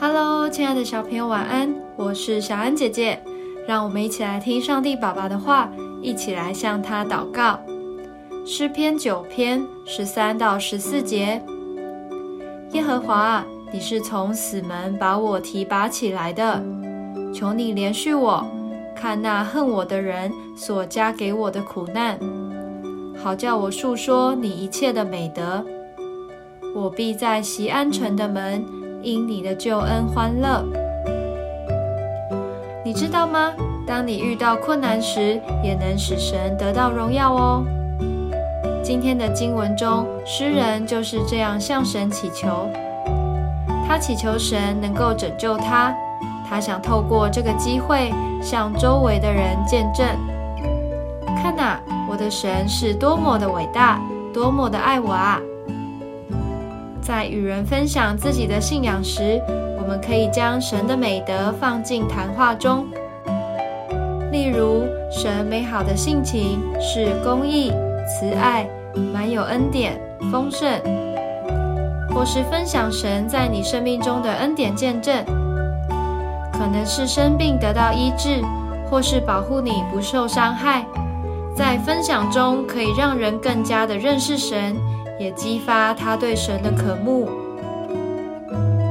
Hello，亲爱的小朋友，晚安！我是小安姐姐，让我们一起来听上帝爸爸的话，一起来向他祷告。诗篇九篇十三到十四节：耶和华，你是从死门把我提拔起来的，求你怜恤我，看那恨我的人所加给我的苦难，好叫我述说你一切的美德。我必在西安城的门。因你的救恩欢乐，你知道吗？当你遇到困难时，也能使神得到荣耀哦。今天的经文中，诗人就是这样向神祈求，他祈求神能够拯救他，他想透过这个机会向周围的人见证：看呐，我的神是多么的伟大，多么的爱我啊！在与人分享自己的信仰时，我们可以将神的美德放进谈话中。例如，神美好的性情是公义、慈爱、满有恩典、丰盛；或是分享神在你生命中的恩典见证，可能是生病得到医治，或是保护你不受伤害。在分享中，可以让人更加的认识神。也激发他对神的渴慕，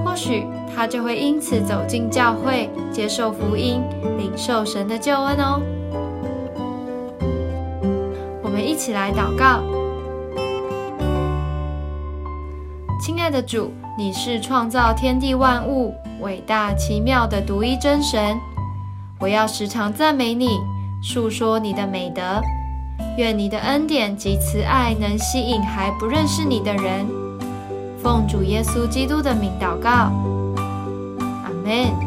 或许他就会因此走进教会，接受福音，领受神的救恩哦。我们一起来祷告：亲爱的主，你是创造天地万物、伟大奇妙的独一真神，我要时常赞美你，述说你的美德。愿你的恩典及慈爱能吸引还不认识你的人。奉主耶稣基督的名祷告，阿门。